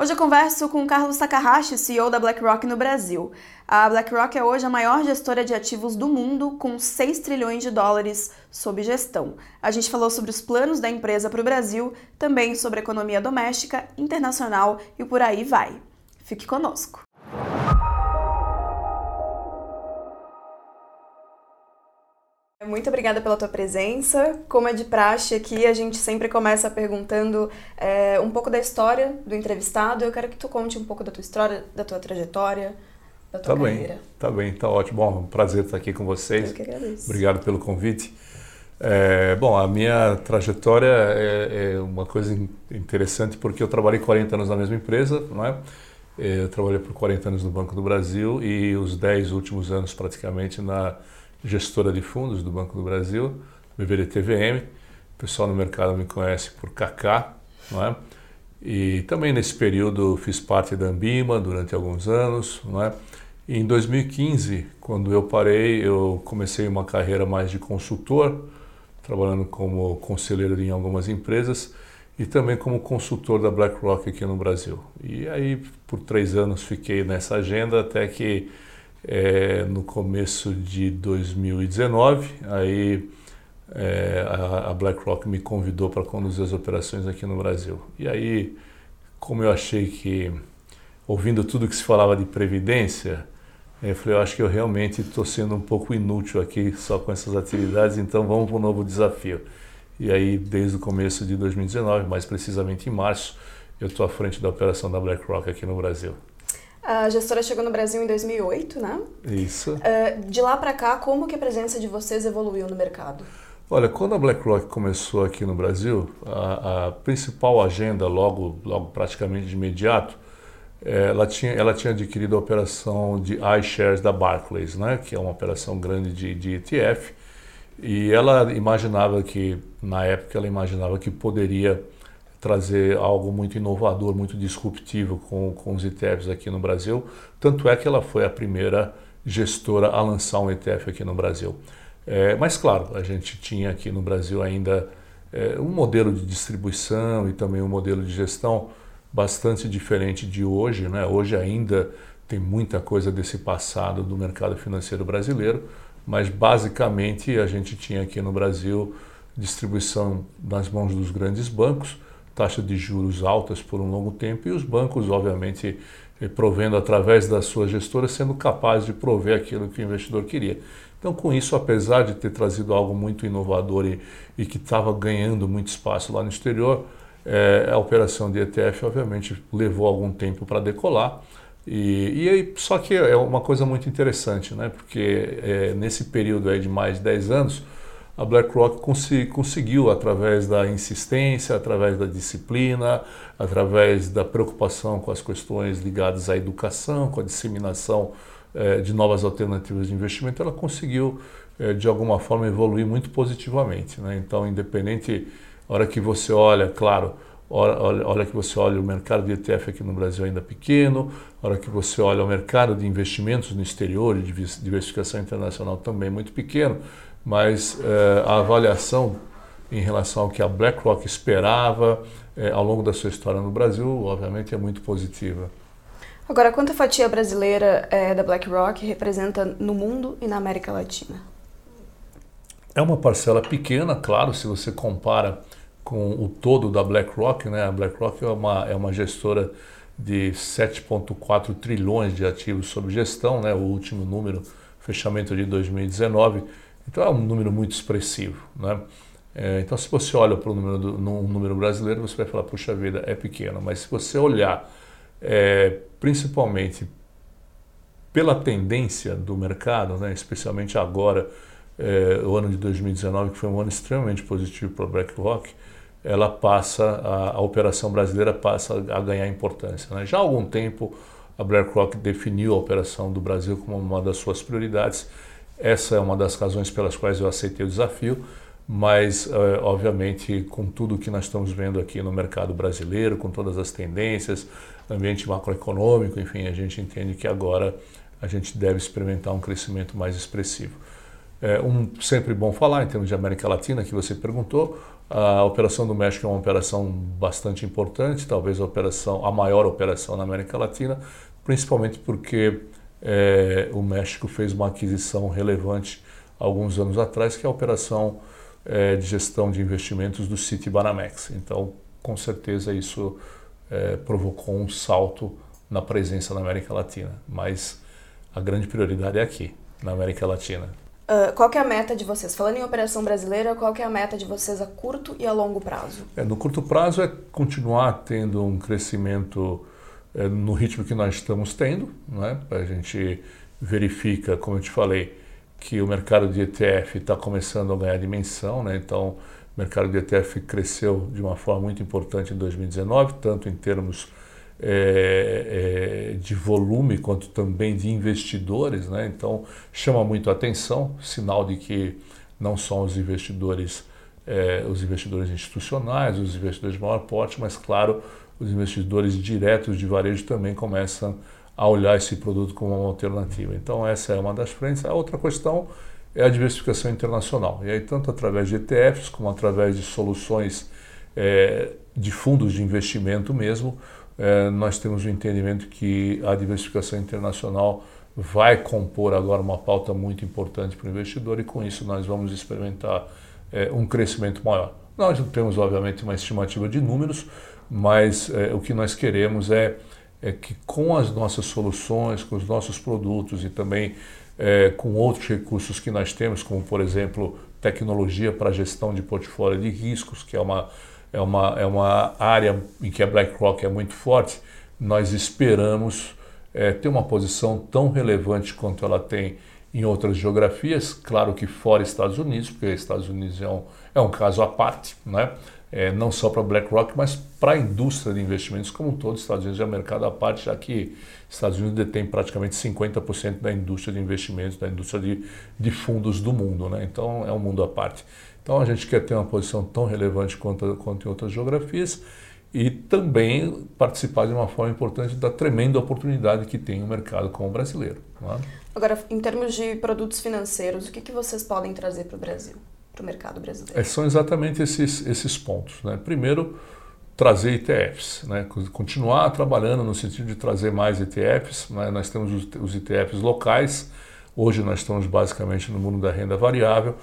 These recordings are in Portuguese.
Hoje eu converso com Carlos Takahashi, CEO da BlackRock no Brasil. A BlackRock é hoje a maior gestora de ativos do mundo, com 6 trilhões de dólares sob gestão. A gente falou sobre os planos da empresa para o Brasil, também sobre economia doméstica, internacional e por aí vai. Fique conosco. Muito obrigada pela tua presença. Como é de praxe aqui, a gente sempre começa perguntando é, um pouco da história do entrevistado. Eu quero que tu conte um pouco da tua história, da tua trajetória, da tua tá carreira. Bem, tá bem, tá ótimo. Bom, um prazer estar aqui com vocês. Eu que agradeço. Obrigado pelo convite. É, bom, a minha trajetória é, é, uma coisa interessante porque eu trabalhei 40 anos na mesma empresa, não é? é? Eu trabalhei por 40 anos no Banco do Brasil e os 10 últimos anos praticamente na gestora de fundos do Banco do Brasil, BVD-TVM. O pessoal no mercado me conhece por Kaká, não é? E também nesse período fiz parte da Ambima durante alguns anos, não é? E em 2015, quando eu parei, eu comecei uma carreira mais de consultor, trabalhando como conselheiro em algumas empresas e também como consultor da BlackRock aqui no Brasil. E aí, por três anos, fiquei nessa agenda até que é, no começo de 2019, aí é, a, a BlackRock me convidou para conduzir as operações aqui no Brasil. E aí, como eu achei que, ouvindo tudo que se falava de previdência, eu falei, eu acho que eu realmente estou sendo um pouco inútil aqui só com essas atividades, então vamos para um novo desafio. E aí, desde o começo de 2019, mais precisamente em março, eu estou à frente da operação da BlackRock aqui no Brasil. A gestora chegou no Brasil em 2008, né? Isso. Uh, de lá para cá, como que a presença de vocês evoluiu no mercado? Olha, quando a BlackRock começou aqui no Brasil, a, a principal agenda, logo, logo praticamente de imediato, é, ela tinha, ela tinha adquirido a operação de iShares da Barclays, né, que é uma operação grande de, de ETF, e ela imaginava que, na época, ela imaginava que poderia trazer algo muito inovador, muito disruptivo com, com os ETFs aqui no Brasil. Tanto é que ela foi a primeira gestora a lançar um ETF aqui no Brasil. É, mas, claro, a gente tinha aqui no Brasil ainda é, um modelo de distribuição e também um modelo de gestão bastante diferente de hoje. Né? Hoje ainda tem muita coisa desse passado do mercado financeiro brasileiro, mas basicamente a gente tinha aqui no Brasil distribuição nas mãos dos grandes bancos taxa de juros altas por um longo tempo e os bancos, obviamente, provendo através das suas gestoras, sendo capazes de prover aquilo que o investidor queria. Então, com isso, apesar de ter trazido algo muito inovador e, e que estava ganhando muito espaço lá no exterior, é, a operação de ETF, obviamente, levou algum tempo para decolar. E, e aí, só que é uma coisa muito interessante, né? porque é, nesse período aí de mais de 10 anos, a BlackRock conseguiu, através da insistência, através da disciplina, através da preocupação com as questões ligadas à educação, com a disseminação eh, de novas alternativas de investimento, ela conseguiu, eh, de alguma forma, evoluir muito positivamente. Né? Então, independente, a hora que você olha, claro, Olha, olha que você olha o mercado de ETF aqui no Brasil ainda pequeno, hora que você olha o mercado de investimentos no exterior, de diversificação internacional também muito pequeno, mas eh, a avaliação em relação ao que a BlackRock esperava eh, ao longo da sua história no Brasil, obviamente, é muito positiva. Agora, quanta fatia brasileira eh, da BlackRock representa no mundo e na América Latina? É uma parcela pequena, claro, se você compara com o todo da BlackRock. Né? A BlackRock é uma, é uma gestora de 7,4 trilhões de ativos sob gestão, né? o último número, fechamento de 2019 então é um número muito expressivo. Né? É, então, se você olha para o número, número brasileiro, você vai falar, puxa vida, é pequeno. Mas se você olhar é, principalmente pela tendência do mercado, né, especialmente agora, é, o ano de 2019, que foi um ano extremamente positivo para a BlackRock, ela passa, a, a, operação brasileira passa a ganhar importância. Né? Já há algum tempo, a BlackRock definiu a operação do Brasil como uma das suas prioridades essa é uma das razões pelas quais eu aceitei o desafio, mas uh, obviamente com tudo que nós estamos vendo aqui no mercado brasileiro, com todas as tendências, ambiente macroeconômico, enfim, a gente entende que agora a gente deve experimentar um crescimento mais expressivo. É um sempre bom falar em termos de América Latina que você perguntou. A operação do México é uma operação bastante importante, talvez a operação, a maior operação na América Latina, principalmente porque é, o México fez uma aquisição relevante alguns anos atrás, que é a operação é, de gestão de investimentos do Citibanamex. Então, com certeza isso é, provocou um salto na presença na América Latina, mas a grande prioridade é aqui, na América Latina. Uh, qual é a meta de vocês? Falando em operação brasileira, qual é a meta de vocês a curto e a longo prazo? É, no curto prazo é continuar tendo um crescimento no ritmo que nós estamos tendo. Né? A gente verifica, como eu te falei, que o mercado de ETF está começando a ganhar dimensão. Né? Então, o mercado de ETF cresceu de uma forma muito importante em 2019, tanto em termos é, é, de volume quanto também de investidores, né? então chama muito a atenção, sinal de que não são os investidores, é, os investidores institucionais, os investidores de maior porte, mas claro, os investidores diretos de varejo também começam a olhar esse produto como uma alternativa. Então essa é uma das frentes. A outra questão é a diversificação internacional. E aí tanto através de ETFs como através de soluções é, de fundos de investimento mesmo, é, nós temos o entendimento que a diversificação internacional vai compor agora uma pauta muito importante para o investidor e com isso nós vamos experimentar é, um crescimento maior. Nós não temos, obviamente, uma estimativa de números, mas é, o que nós queremos é, é, que com as nossas soluções, com os nossos produtos e também é, com outros recursos que nós temos, como por exemplo tecnologia para gestão de portfólio de riscos, que é uma é uma, é uma área em que a BlackRock é muito forte, nós esperamos é, ter uma posição tão relevante quanto ela tem em outras geografias, claro que fora Estados Unidos, porque Estados Unidos é um, é um caso à parte, né? É, não só para BlackRock, mas para a indústria de investimentos como um todo. Estados Unidos é um mercado à parte, já que Estados Unidos detém praticamente 50% da indústria de investimentos, da indústria de, de fundos do mundo. Né? Então é um mundo à parte. Então a gente quer ter uma posição tão relevante quanto, quanto em outras geografias e também participar de uma forma importante da tremenda oportunidade que tem o mercado como brasileiro. É? Agora, em termos de produtos financeiros, o que, que vocês podem trazer para o Brasil, para o mercado brasileiro? É, são exatamente esses, esses pontos. Né? Primeiro, trazer ETFs, né? continuar trabalhando no sentido de trazer mais ETFs. Né? Nós temos os, os ETFs locais, hoje nós estamos basicamente no mundo da renda variável,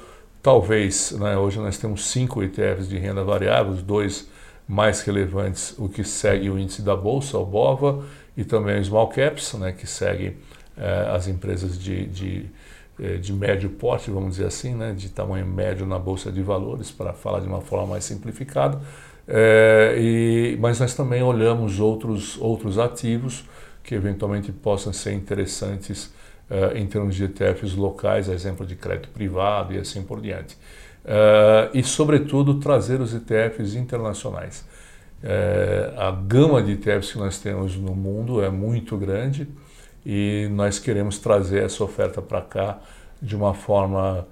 Talvez, né, hoje nós temos cinco ETFs de renda variável, os dois mais relevantes, o que segue o índice da Bolsa, o BOVA, e também o Small Caps, né, que segue eh, as empresas de, de, de, médio porte, vamos dizer assim, né, de tamanho médio na Bolsa de Valores, para falar de uma forma mais simplificada. É, e, mas nós também olhamos outros, outros ativos que eventualmente possam ser interessantes uh, em termos de ETFs locais, exemplo de crédito privado e assim por diante. Uh, e, sobretudo, trazer os ETFs internacionais. A gama de ETFs que nós temos no mundo é muito grande e nós queremos trazer essa oferta para cá de uma forma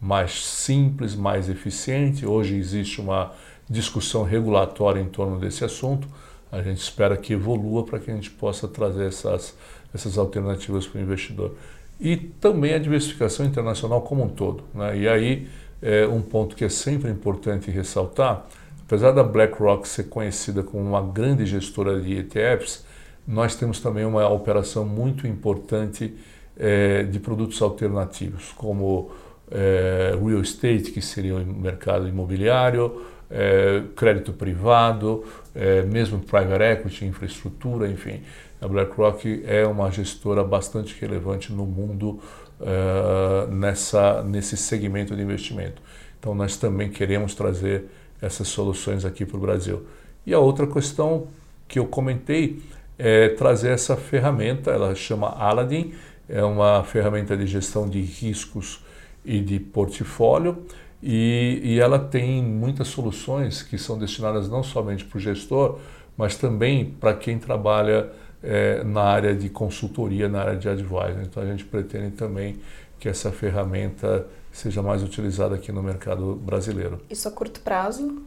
mais simples, mais eficiente. Hoje existe uma discussão regulatória em torno desse assunto. A gente espera que evolua para que a gente possa trazer essas essas alternativas para o investidor. E também a diversificação internacional como um todo. Né? E aí, é um ponto que é sempre importante ressaltar, apesar da BlackRock ser conhecida como uma grande gestora de ETFs, nós temos também uma operação muito importante é, de produtos alternativos, como é, real estate, que seria o mercado imobiliário, é, crédito privado, é, mesmo private equity, infraestrutura, enfim. A BlackRock é uma gestora bastante relevante no mundo uh, nessa, nesse segmento de investimento. Então, nós também queremos trazer essas soluções aqui para o Brasil. E a outra questão que eu comentei é trazer essa ferramenta, ela chama Aladdin, é uma ferramenta de gestão de riscos e de portfólio, e, e ela tem muitas soluções que são destinadas não somente para o gestor, mas também para quem trabalha é, na área de consultoria, na área de advisor. Então a gente pretende também que essa ferramenta seja mais utilizada aqui no mercado brasileiro. Isso a curto prazo?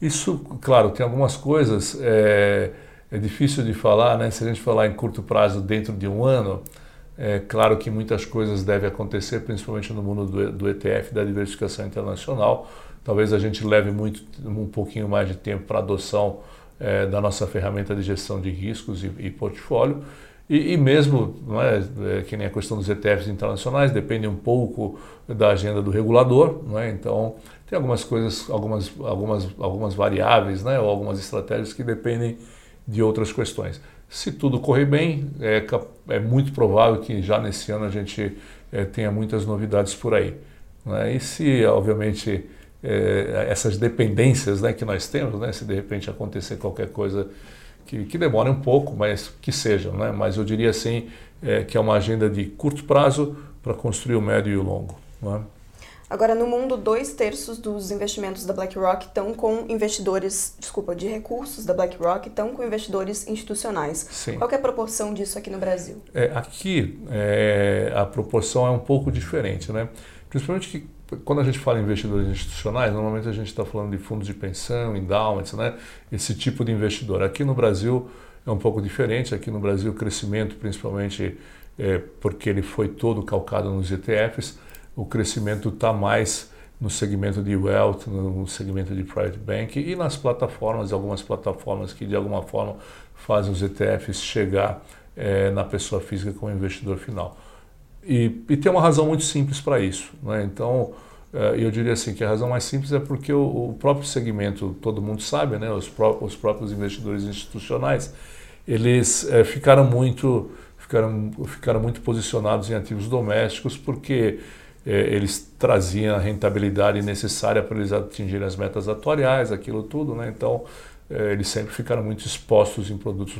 Isso, claro, tem algumas coisas, é, é difícil de falar, né? Se a gente falar em curto prazo dentro de um ano, é claro que muitas coisas devem acontecer, principalmente no mundo do, do ETF, da diversificação internacional, talvez a gente leve muito um pouquinho mais de tempo para adoção é, da nossa ferramenta de gestão de riscos e, e portfólio. E, e, mesmo, é, é, que nem a questão dos ETFs internacionais, depende um pouco da agenda do regulador, é? então tem algumas coisas, algumas, algumas, algumas variáveis, né, ou algumas estratégias que dependem de outras questões. Se tudo correr bem, é, é muito provável que já nesse ano a gente é, tenha muitas novidades por aí. Né? E se, obviamente, é, essas dependências né, que nós temos, né, se de repente acontecer qualquer coisa que, que demore um pouco, mas que seja. Né? Mas eu diria assim é, que é uma agenda de curto prazo para construir o médio e o longo. Né? Agora, no mundo, dois terços dos investimentos da BlackRock estão com investidores, desculpa, de recursos da BlackRock estão com investidores institucionais. Sim. Qual é a proporção disso aqui no Brasil? É, aqui é, a proporção é um pouco diferente, né? Principalmente que quando a gente fala em investidores institucionais, normalmente a gente está falando de fundos de pensão, endowments, né? esse tipo de investidor. Aqui no Brasil é um pouco diferente. Aqui no Brasil o crescimento, principalmente é, porque ele foi todo calcado nos ETFs, o crescimento está mais no segmento de wealth, no segmento de private bank e nas plataformas, algumas plataformas que de alguma forma fazem os ETFs chegar é, na pessoa física como investidor final. E, e tem uma razão muito simples para isso. Né? Então, uh, eu diria assim que a razão mais simples é porque o, o próprio segmento, todo mundo sabe, né? os, pró os próprios investidores institucionais, eles uh, ficaram muito ficaram, ficaram muito posicionados em ativos domésticos porque eles traziam a rentabilidade necessária para eles atingirem as metas atuariais, aquilo tudo. Né? Então, eles sempre ficaram muito expostos em produtos,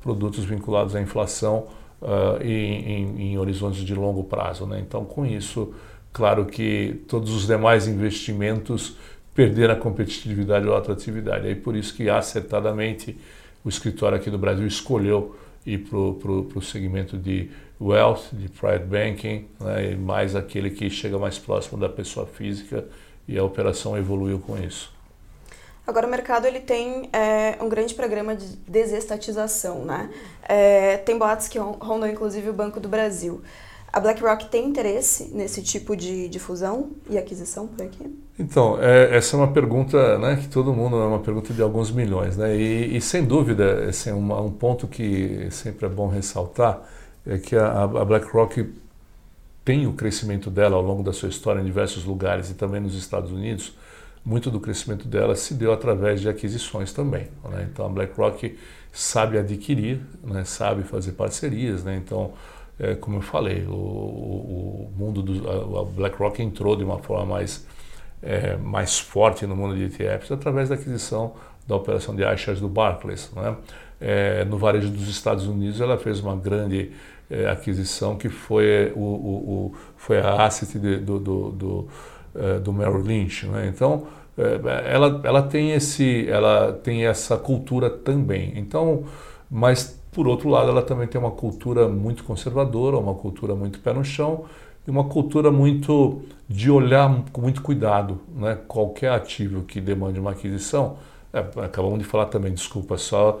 produtos vinculados à inflação uh, em, em, em, horizontes de longo prazo. Né? Então, com isso, claro que todos os demais investimentos perderam a competitividade ou a atratividade. É por isso que, acertadamente, o escritório aqui do Brasil escolheu ir para o segmento de wealth, de private banking, né? e mais aquele que chega mais próximo da pessoa física e a operação evoluiu com isso. Agora o mercado ele tem é, um grande programa de desestatização, né? É, tem boatos que rondam inclusive o Banco do Brasil. A BlackRock tem interesse nesse tipo de, de fusão e aquisição por aqui? Então, é, essa é uma pergunta né, que todo mundo, é uma pergunta de alguns milhões. Né? E, e sem dúvida, assim, uma, um ponto que sempre é bom ressaltar é que a, a BlackRock tem o crescimento dela ao longo da sua história em diversos lugares e também nos Estados Unidos muito do crescimento dela se deu através de aquisições também. Né? Então a BlackRock sabe adquirir, né? sabe fazer parcerias. Né? Então, é, como eu falei, o, o, mundo do a, BlackRock entrou de uma forma mais é, mais forte no mundo de ETFs através da aquisição da operação de iShares do Barclays. Né? É, no varejo dos Estados Unidos, ela fez uma grande é, aquisição que foi, o, o, foi a asset de, do, do, do eh, do Merrill Lynch. Né? Então, eh, ela, ela, tem esse, ela tem essa cultura também. Então, mas por outro lado, ela também tem uma cultura muito conservadora, uma cultura muito pé no chão e uma cultura muito de olhar com muito cuidado, né? Qualquer ativo que demande uma aquisição, é, acabamos de falar também, desculpa, só é,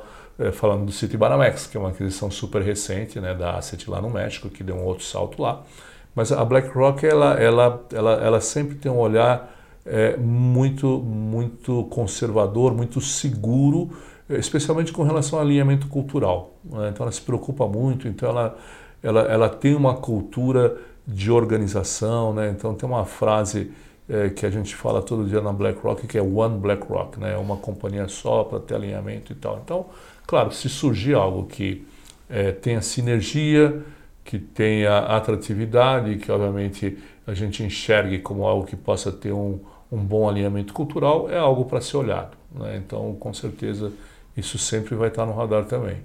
falando do Citibanamex, que é uma aquisição super recente, né, da Asset lá no México, que deu um outro salto lá. Mas a BlackRock ela, ela, ela, ela sempre tem um olhar é, muito, muito conservador, muito seguro, especialmente com relação ao alinhamento cultural. Né? Então ela se preocupa muito, então ela, ela, ela tem uma cultura de organização, né? então tem uma frase é, que a gente fala todo dia na BlackRock que é One BlackRock, né? uma companhia só para ter alinhamento e tal. Então, claro, se surgir algo que é, tenha sinergia, que tenha atratividade, que obviamente a gente enxergue como algo que possa ter um, um bom alinhamento cultural, é algo para ser olhado. Né? Então, com certeza, isso sempre vai estar no radar também.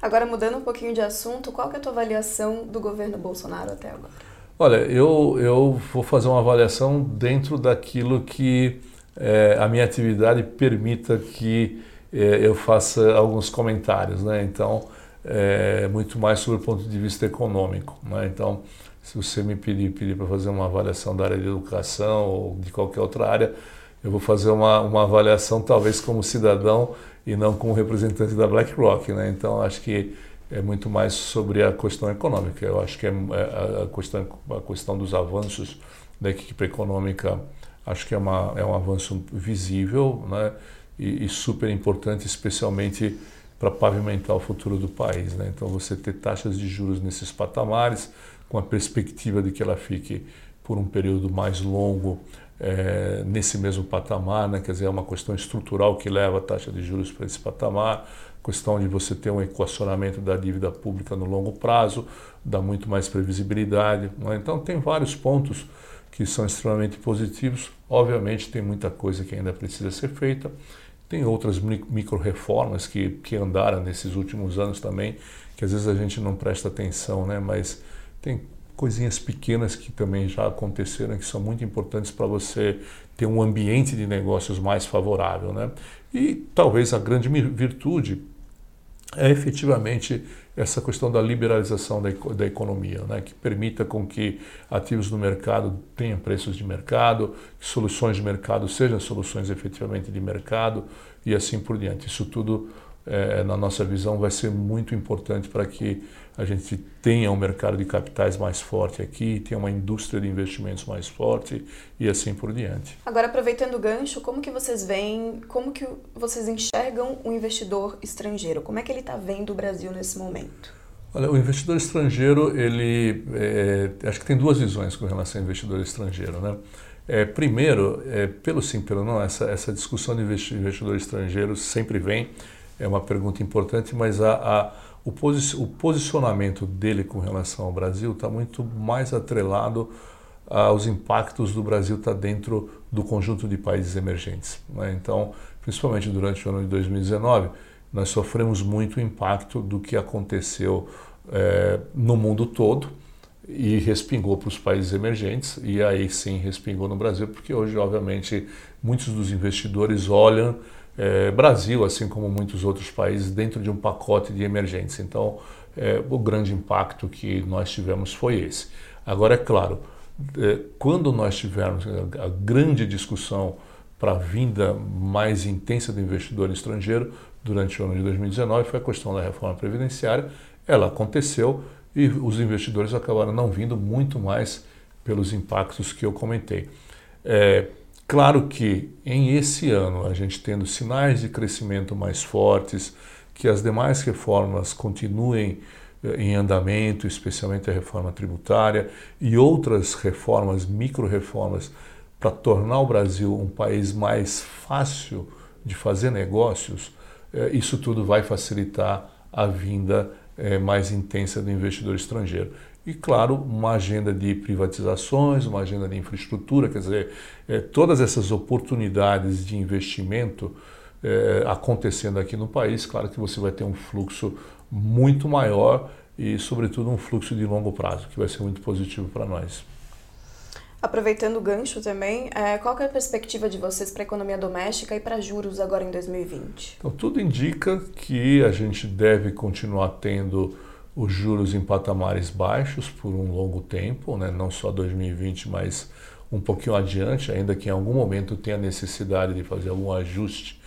Agora, mudando um pouquinho de assunto, qual é a tua avaliação do governo Bolsonaro até agora? Olha, eu, eu vou fazer uma avaliação dentro daquilo que é, a minha atividade permita que é, eu faça alguns comentários. Né? Então, é, muito mais sobre o ponto de vista econômico. Né? Então, se você me pedir, pedir para fazer uma avaliação da área de educação ou de qualquer outra área, eu vou fazer uma, uma avaliação talvez como cidadão e não como representante da BlackRock. Né? Então, acho que é muito mais sobre a questão econômica. Eu acho que é, é a, questão, a questão dos avanços da equipe econômica acho que é, uma, é um avanço visível né? e, e super importante, especialmente para pavimentar o futuro do país. Né? Então, você ter taxas de juros nesses patamares, com a perspectiva de que ela fique por um período mais longo é, nesse mesmo patamar, né? quer dizer, é uma questão estrutural que leva a taxa de juros para esse patamar, questão de você ter um equacionamento da dívida pública no longo prazo, dá muito mais previsibilidade. Né? Então, tem vários pontos que são extremamente positivos. Obviamente, tem muita coisa que ainda precisa ser feita. Tem outras micro-reformas que, que andaram nesses últimos anos também, que às vezes a gente não presta atenção, né? mas tem coisinhas pequenas que também já aconteceram que são muito importantes para você ter um ambiente de negócios mais favorável, né? E talvez a grande virtude é efetivamente essa questão da liberalização da, da economia, né? que permita com que ativos no mercado tenham preços de mercado, que soluções de mercado sejam soluções efetivamente de mercado e assim por diante. Isso tudo é, na nossa visão, vai ser muito importante para que a gente tenha um mercado de capitais mais forte aqui, tenha uma indústria de investimentos mais forte e assim por diante. Agora, aproveitando o gancho, como que vocês veem, como que vocês enxergam o investidor estrangeiro? Como é que ele está vendo o Brasil nesse momento? Olha, o investidor estrangeiro, ele, é, acho que tem duas visões com relação ao investidor estrangeiro, né? É, primeiro, é, pelo sim, pelo não, essa, essa discussão de investidor estrangeiro sempre vem, é uma pergunta importante, mas a, a o, posi o, posicionamento dele com relação ao Brasil está muito mais atrelado aos impactos do Brasil estar tá dentro do conjunto de países emergentes. Né? Então, principalmente durante o ano de 2019, nós sofremos muito o impacto do que aconteceu é, no mundo todo e respingou para os países emergentes e aí sim respingou no Brasil, porque hoje, obviamente, muitos dos investidores olham é, Brasil, assim como muitos outros países, dentro de um pacote de emergência. Então, é, o grande impacto que nós tivemos foi esse. Agora, é claro, é, quando nós tivermos a, a grande discussão para a vinda mais intensa do investidor estrangeiro durante o ano de 2019 foi a questão da reforma previdenciária. Ela aconteceu e os investidores acabaram não vindo muito mais pelos impactos que eu comentei. É, Claro que em esse ano, a gente tendo sinais de crescimento mais fortes, que as demais reformas continuem eh, em andamento, especialmente a reforma tributária e outras reformas, micro-reformas, para tornar o Brasil um país mais fácil de fazer negócios, eh, isso tudo vai facilitar a vinda eh, mais intensa do investidor estrangeiro e, claro, uma agenda de privatizações, uma agenda de infraestrutura, quer dizer, é, todas essas oportunidades de investimento é, acontecendo aqui no país, claro que você vai ter um fluxo muito maior e, sobretudo, um fluxo de longo prazo, que vai ser muito positivo para nós. Aproveitando o gancho também, é, qual é a perspectiva de vocês para a economia doméstica e para juros agora em 2020? Então, tudo indica que a gente deve continuar tendo os juros em patamares baixos por um longo tempo, né? não só 2020, mas um pouquinho adiante, ainda que em algum momento tenha necessidade de fazer algum ajuste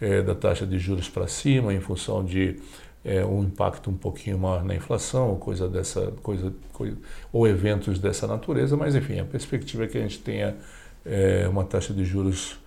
é, da taxa de juros para cima, em função de é, um impacto um pouquinho maior na inflação, ou coisa dessa coisa, coisa, ou eventos dessa natureza, mas enfim, a perspectiva é que a gente tenha é, uma taxa de juros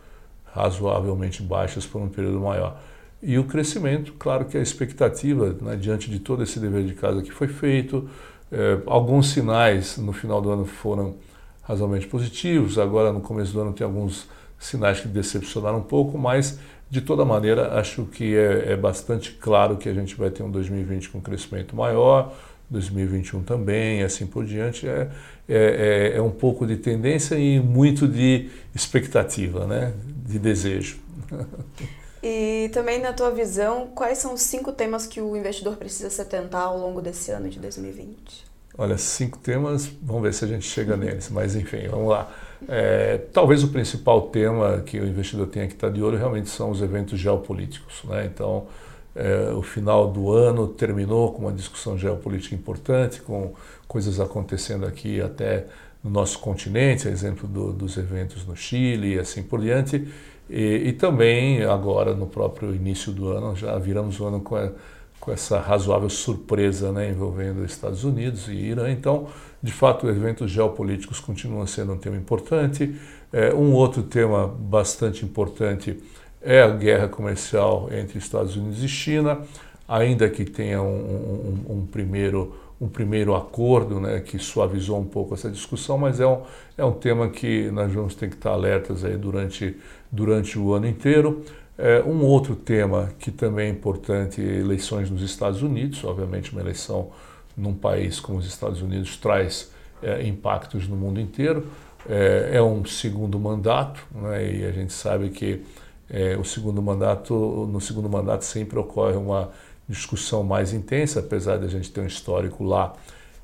razoavelmente baixas por um período maior. E o crescimento, claro que a expectativa, né, diante de todo esse dever de casa que foi feito, é, alguns sinais no final do ano foram razoavelmente positivos, agora no começo do ano tem alguns sinais que decepcionaram um pouco, mas de toda maneira acho que é, é bastante claro que a gente vai ter um 2020 com crescimento maior, 2021 também, assim por diante. É, é, é, é um pouco de tendência e muito de expectativa, né, de desejo. E também, na tua visão, quais são os cinco temas que o investidor precisa se atentar ao longo desse ano de 2020? Olha, cinco temas, vamos ver se a gente chega neles, mas enfim, vamos lá. É, talvez o principal tema que o investidor tenha que estar de olho realmente são os eventos geopolíticos. Né? Então, é, o final do ano terminou com uma discussão geopolítica importante, com coisas acontecendo aqui até no nosso continente, exemplo do, dos eventos no Chile e assim por diante. E, e, também agora no próprio início do ano, já viramos o ano com, a, com essa razoável surpresa né, envolvendo Estados Unidos e Irã. Então, de fato, eventos geopolíticos continuam sendo um tema importante. É, um outro tema bastante importante é a guerra comercial entre Estados Unidos e China, ainda que tenha um, um, um primeiro um primeiro acordo né, que suavizou um pouco essa discussão, mas é um, é um tema que nós vamos ter que estar alertas aí durante, durante o ano inteiro. É, um outro tema que também é importante, eleições nos Estados Unidos, obviamente uma eleição num país como os Estados Unidos traz é, impactos no mundo inteiro. É, é um segundo mandato, né, e a gente sabe que é, o segundo mandato, no segundo mandato sempre ocorre uma discussão mais intensa, apesar de a gente ter um histórico lá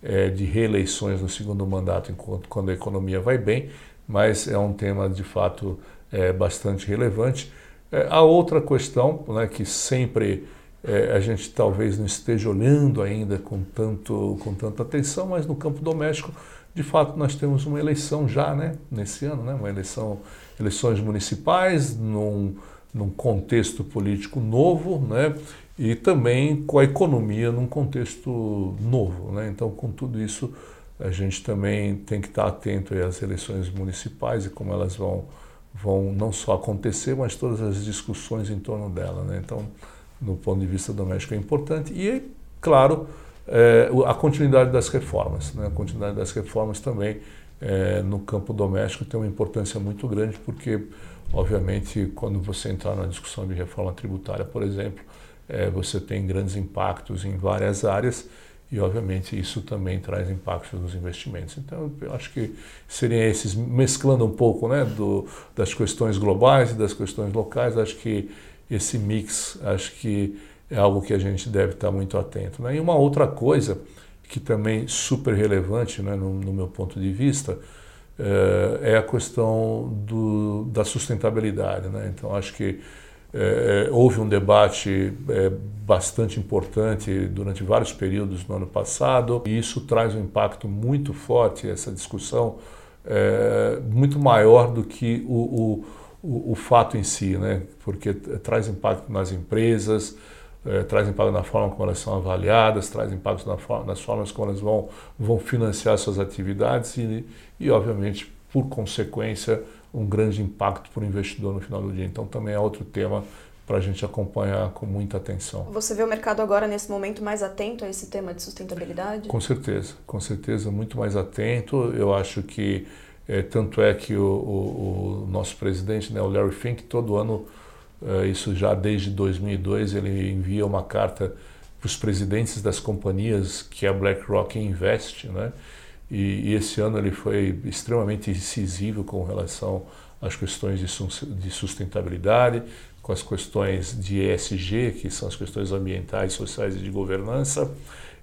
é, de reeleições no segundo mandato, enquanto quando a economia vai bem, mas é um tema de fato é, bastante relevante. É, a outra questão, né, que sempre é, a gente talvez não esteja olhando ainda com, tanto, com tanta atenção, mas no campo doméstico, de fato, nós temos uma eleição já, né, nesse ano, né, uma eleição, eleições municipais, num, num contexto político novo, né, e também com a economia num contexto novo. Né? Então, com tudo isso, a gente também tem que estar atento às eleições municipais e como elas vão, vão não só acontecer, mas todas as discussões em torno dela. Né? Então, no ponto de vista doméstico, é importante. E, claro, é, a continuidade das reformas. Né? A continuidade das reformas também é, no campo doméstico tem uma importância muito grande, porque, obviamente, quando você entrar na discussão de reforma tributária, por exemplo, é, você tem grandes impactos em várias áreas e, obviamente, isso também traz impactos nos investimentos. Então, eu acho que seriam esses, mesclando um pouco né, do, das questões globais e das questões locais, acho que esse mix, acho que é algo que a gente deve estar muito atento. Né? E uma outra coisa que também super relevante, né, no, no meu ponto de vista, é, é a questão do, da sustentabilidade. Né? Então, acho que é, é, houve um debate é, bastante importante durante vários períodos no ano passado, e isso traz um impacto muito forte, essa discussão, é, muito maior do que o, o, o, fato em si, né? porque traz impacto nas empresas, é, traz impacto na forma como elas são avaliadas, traz impacto na forma, nas formas como elas vão, vão financiar suas atividades e, e, obviamente, por consequência, um grande impacto para o investidor no final do dia. Então também é outro tema para a gente acompanhar com muita atenção. Você vê o mercado agora, nesse momento, mais atento a esse tema de sustentabilidade? Com certeza, com certeza, muito mais atento. Eu acho que, é, tanto é que o, o, o, nosso presidente, né, o Larry Fink, todo ano, é, isso já desde 2002, ele envia uma carta para os presidentes das companhias que a BlackRock investe, né? E, e, esse ano ele foi extremamente incisivo com relação às questões de sustentabilidade, com as questões de ESG, que são as questões ambientais, sociais e de governança.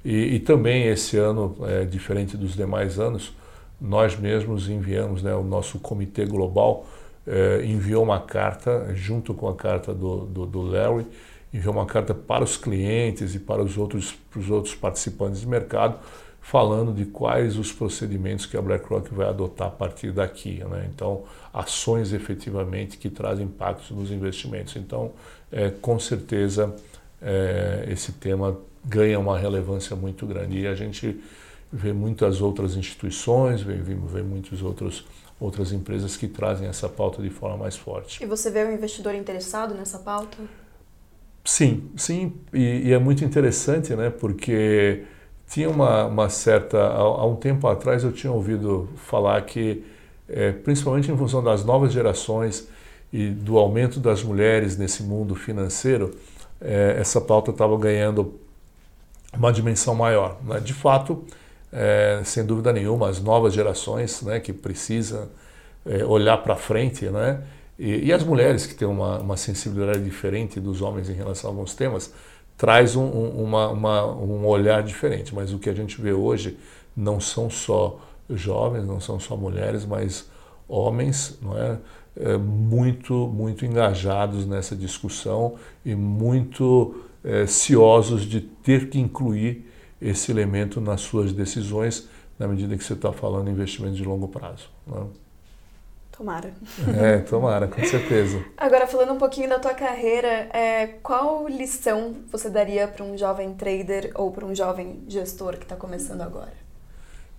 E, e também esse ano, é, diferente dos demais anos, nós mesmos enviamos, né, o nosso comitê global é, enviou uma carta, junto com a carta do, do, do Larry, enviou uma carta para os clientes e para os outros, para os outros participantes de mercado, falando de quais os procedimentos que a BlackRock vai adotar a partir daqui. Né? Então, ações efetivamente que trazem impactos nos investimentos. Então, é, com certeza, é, esse tema ganha uma relevância muito grande. E a gente vê muitas outras instituições, vê, vê, muitas outras empresas que trazem essa pauta de forma mais forte. E você vê o investidor interessado nessa pauta? Sim, sim, e, e é muito interessante, né? Porque tinha uma, uma certa. Há, há, um tempo atrás eu tinha ouvido falar que, é, principalmente em função das novas gerações e do aumento das mulheres nesse mundo financeiro, é, essa pauta estava ganhando uma dimensão maior. Né? De fato, é, sem dúvida nenhuma, as novas gerações né, que precisam olhar para frente, né? E, e, as mulheres que têm uma, uma sensibilidade diferente dos homens em relação a alguns temas, traz um, uma, uma, um olhar diferente. Mas o que a gente vê hoje não são só jovens, não são só mulheres, mas homens, não é? é muito, muito engajados nessa discussão e muito é, ciosos de ter que incluir esse elemento nas suas decisões, na medida que você está falando em investimentos de longo prazo. É? Tomara. É, tomara, com certeza. Agora, falando um pouquinho da tua carreira, é, qual lição você daria para um jovem trader ou para um jovem gestor que está começando agora?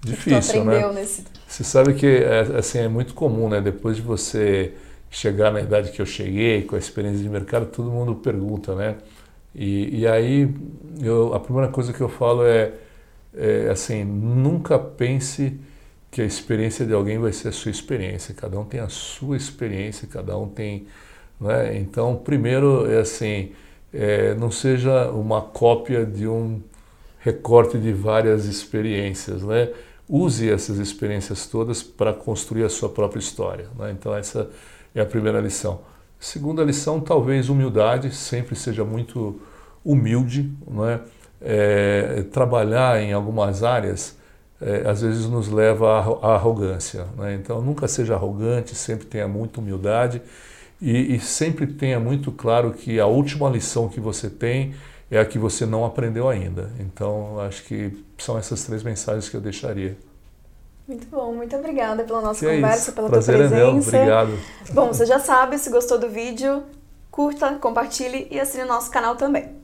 Difícil, que tu aprendeu né? Nesse... Você sabe que é, assim, é muito comum, né? Depois de você chegar na idade que eu cheguei, com a experiência de mercado, todo mundo pergunta, né? E, e aí, eu, a primeira coisa que eu falo é, é, assim, nunca pense que a experiência de alguém vai ser a sua experiência. Cada um tem a sua experiência, cada um tem... Né? Então, primeiro, é assim, é, não seja uma cópia de um recorte de várias experiências, né? Use essas experiências todas para construir a sua própria história. Né? Então, essa é a primeira lição. Segunda lição, talvez humildade, sempre seja muito humilde, não é? é trabalhar em algumas áreas é, às vezes nos leva à arrogância. Né? Então nunca seja arrogante, sempre tenha muita humildade e, e, sempre tenha muito claro que a última lição que você tem é a que você não aprendeu ainda. Então acho que são essas três mensagens que eu deixaria. Muito bom, muito obrigada pela nossa que conversa, é pela Prazer tua presença. É meu, obrigado. Bom, você já sabe, se gostou do vídeo, curta, compartilhe e assine o nosso canal também.